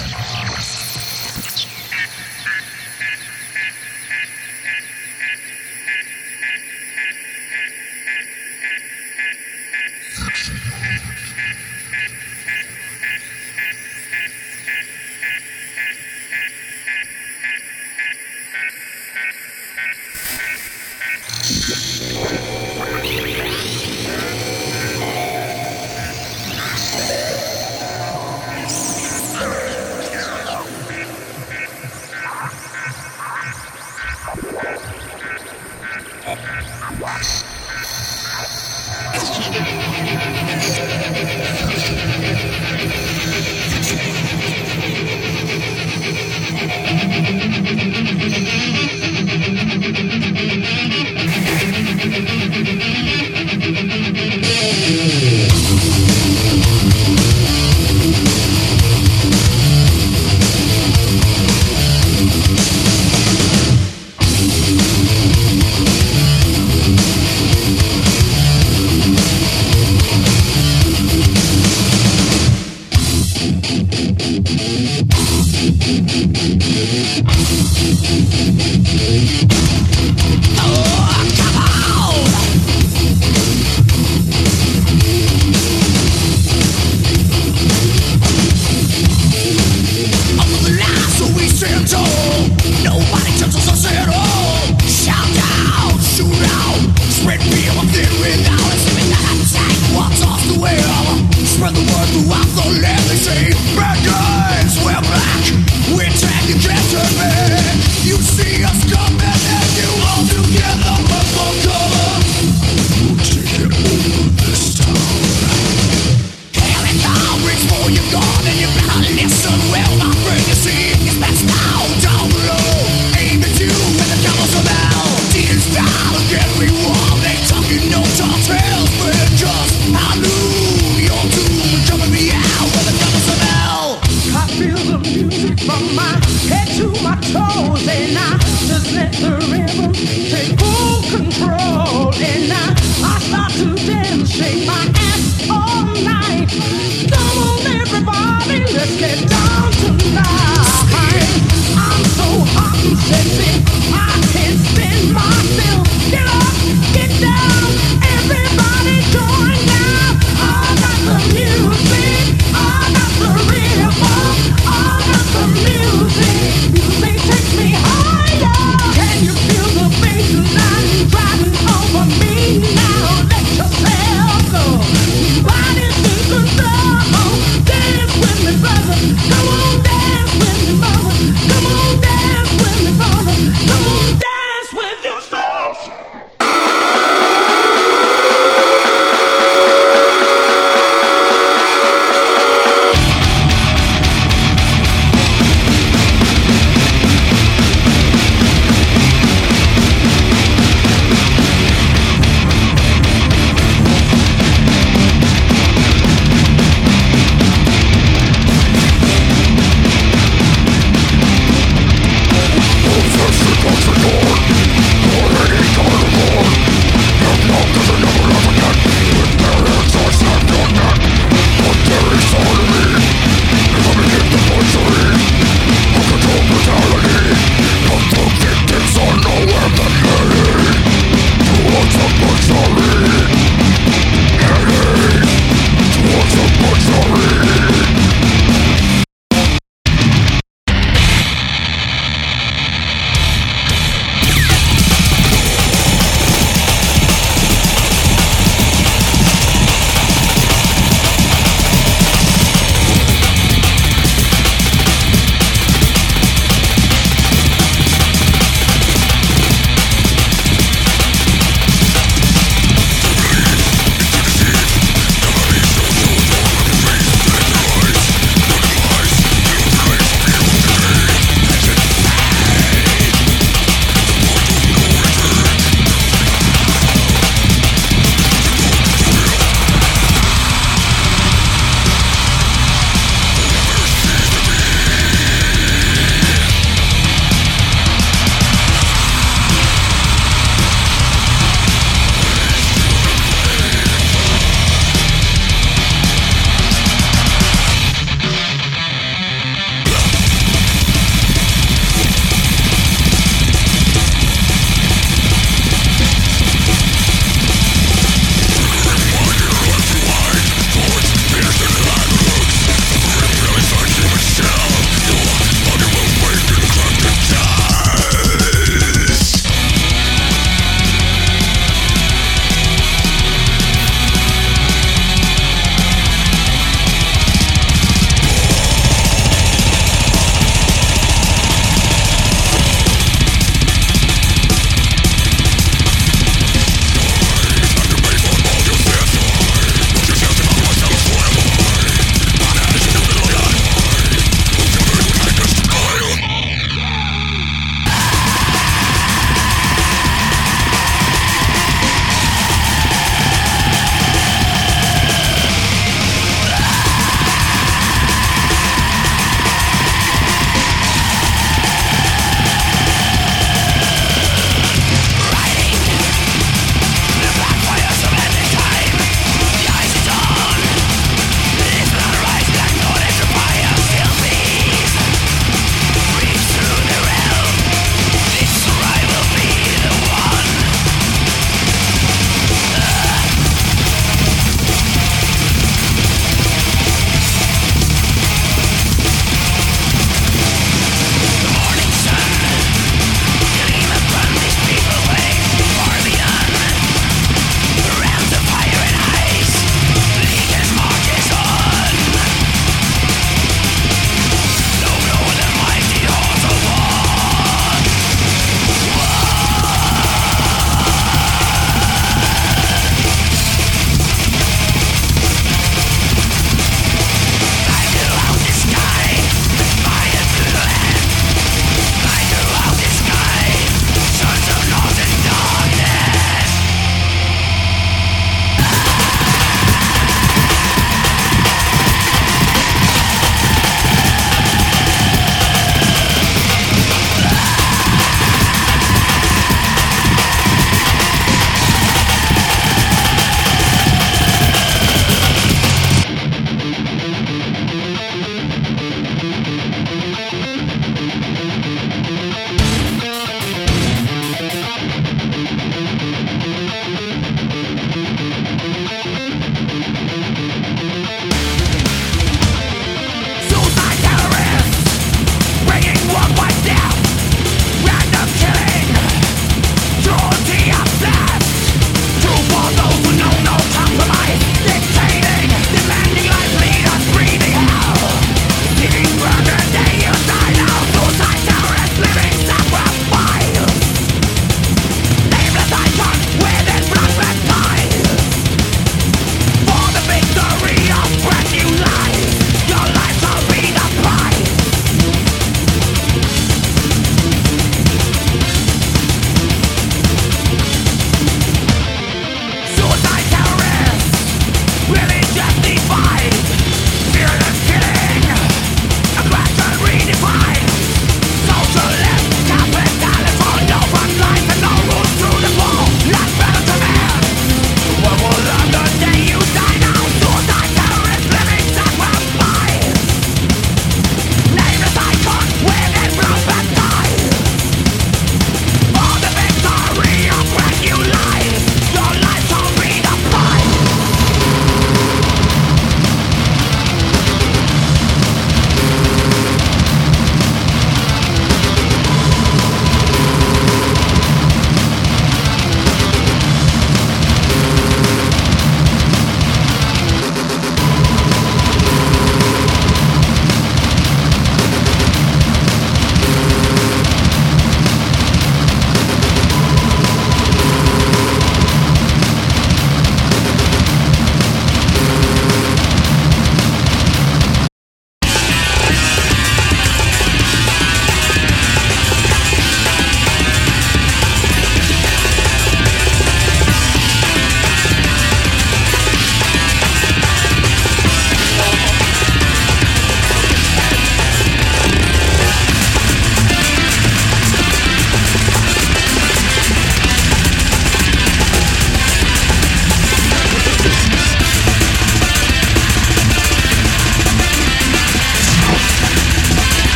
Yes.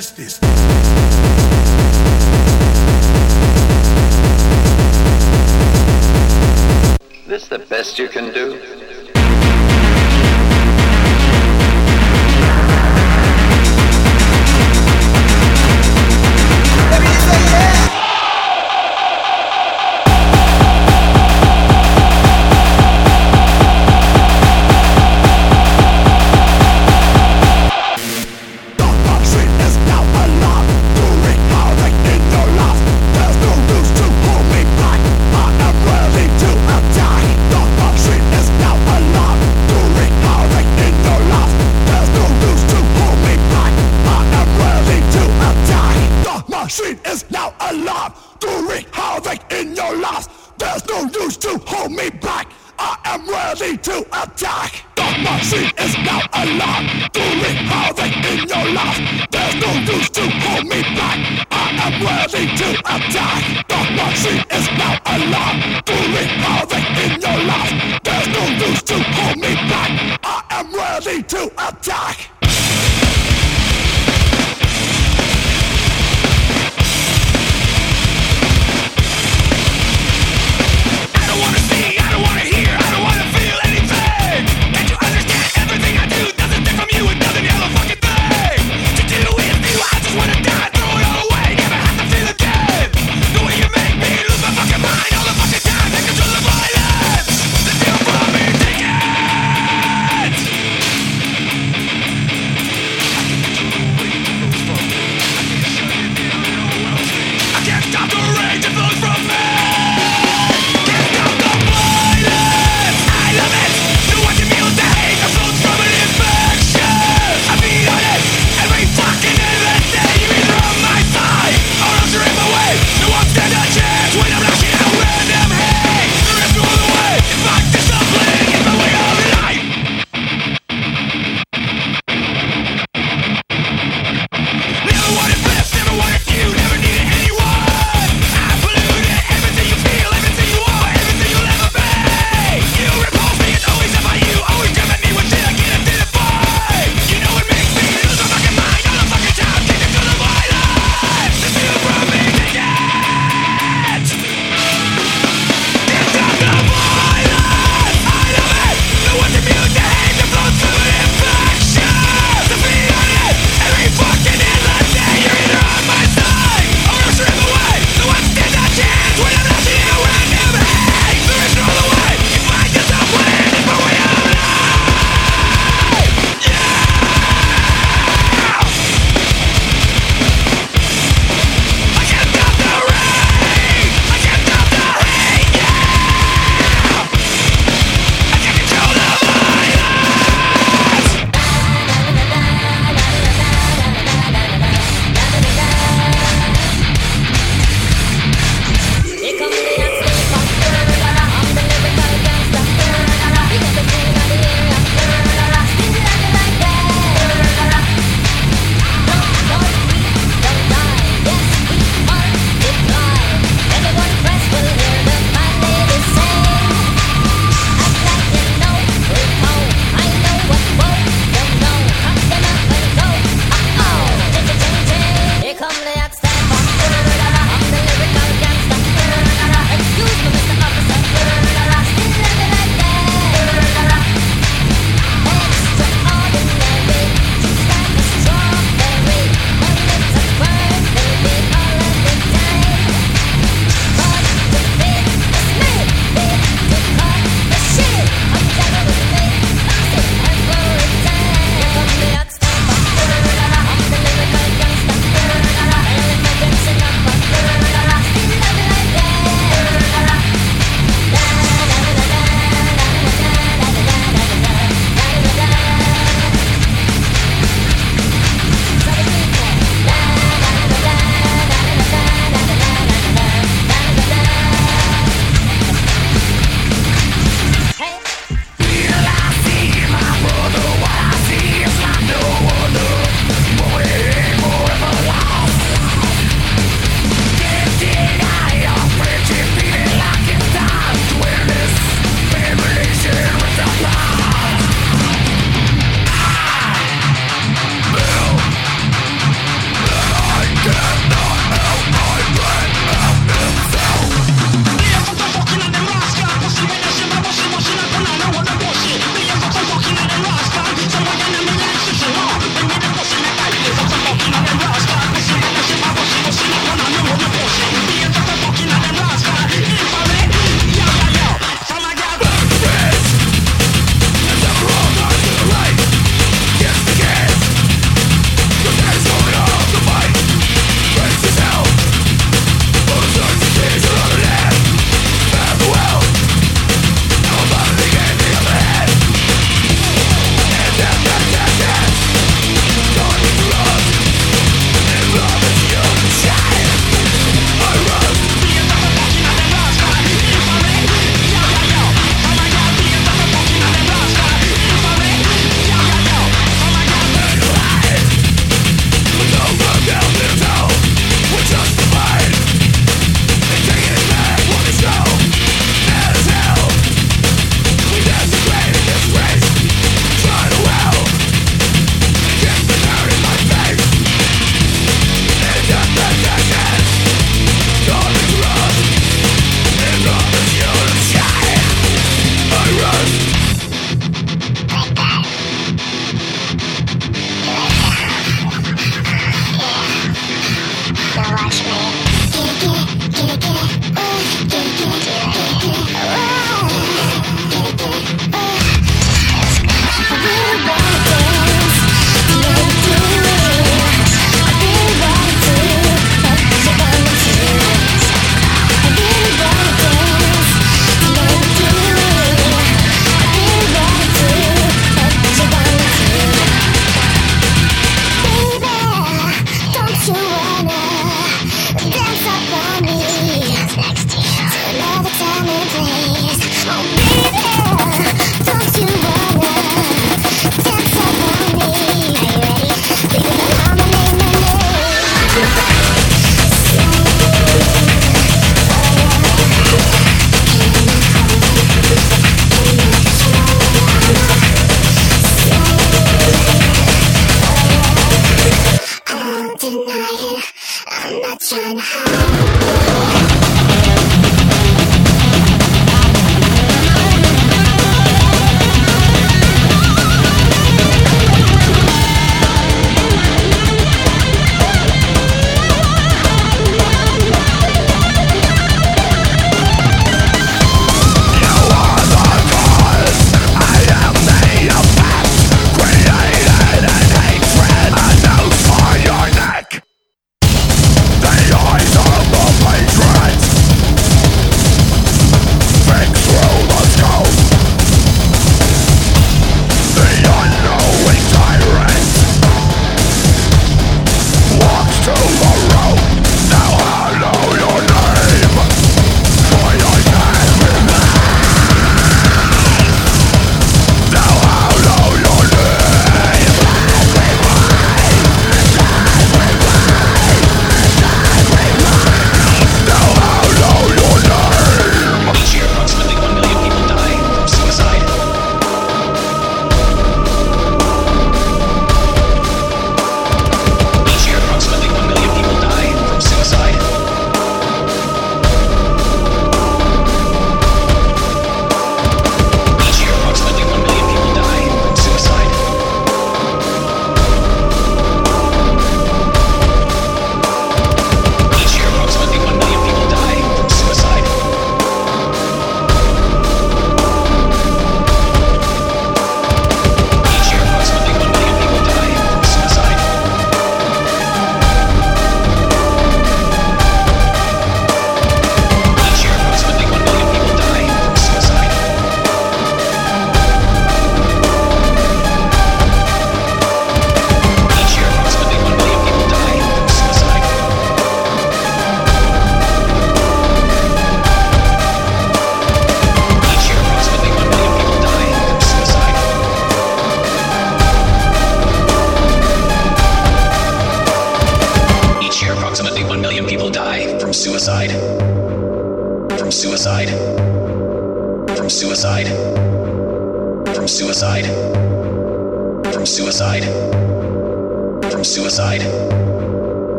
This. This the best you can do?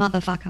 Motherfucker.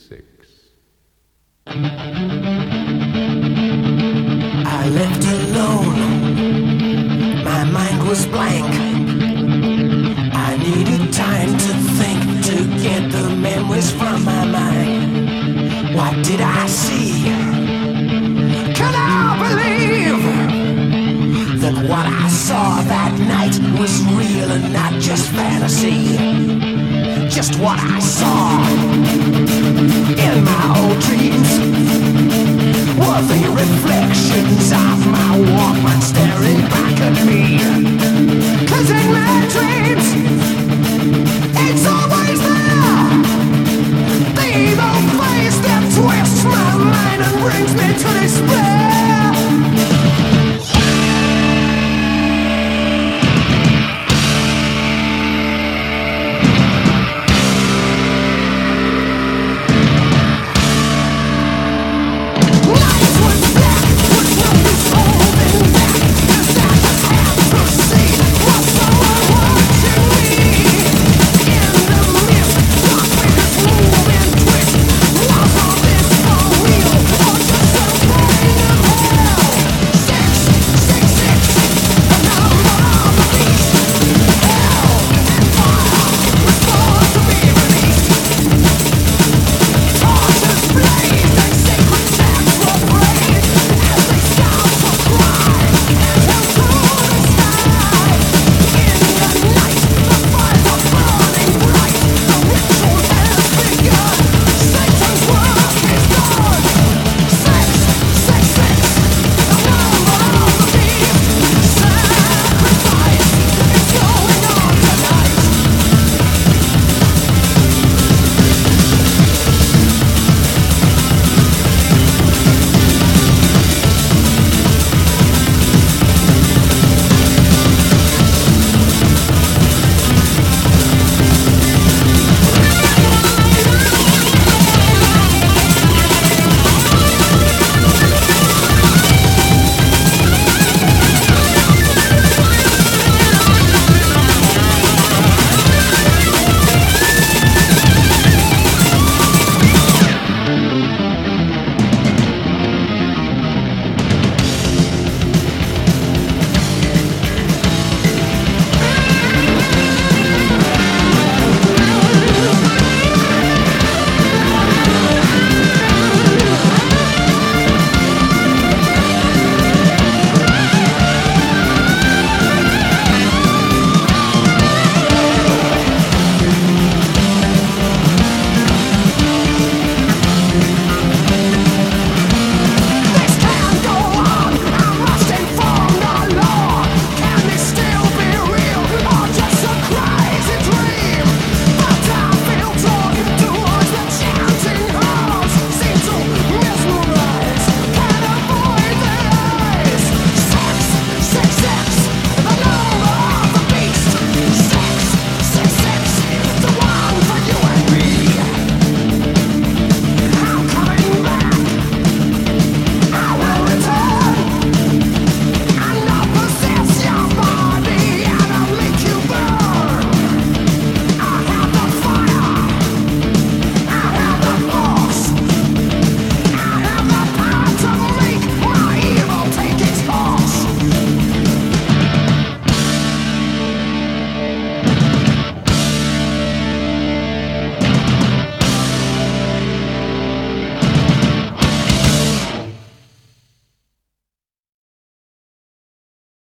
666. dreams were they reflections of my world.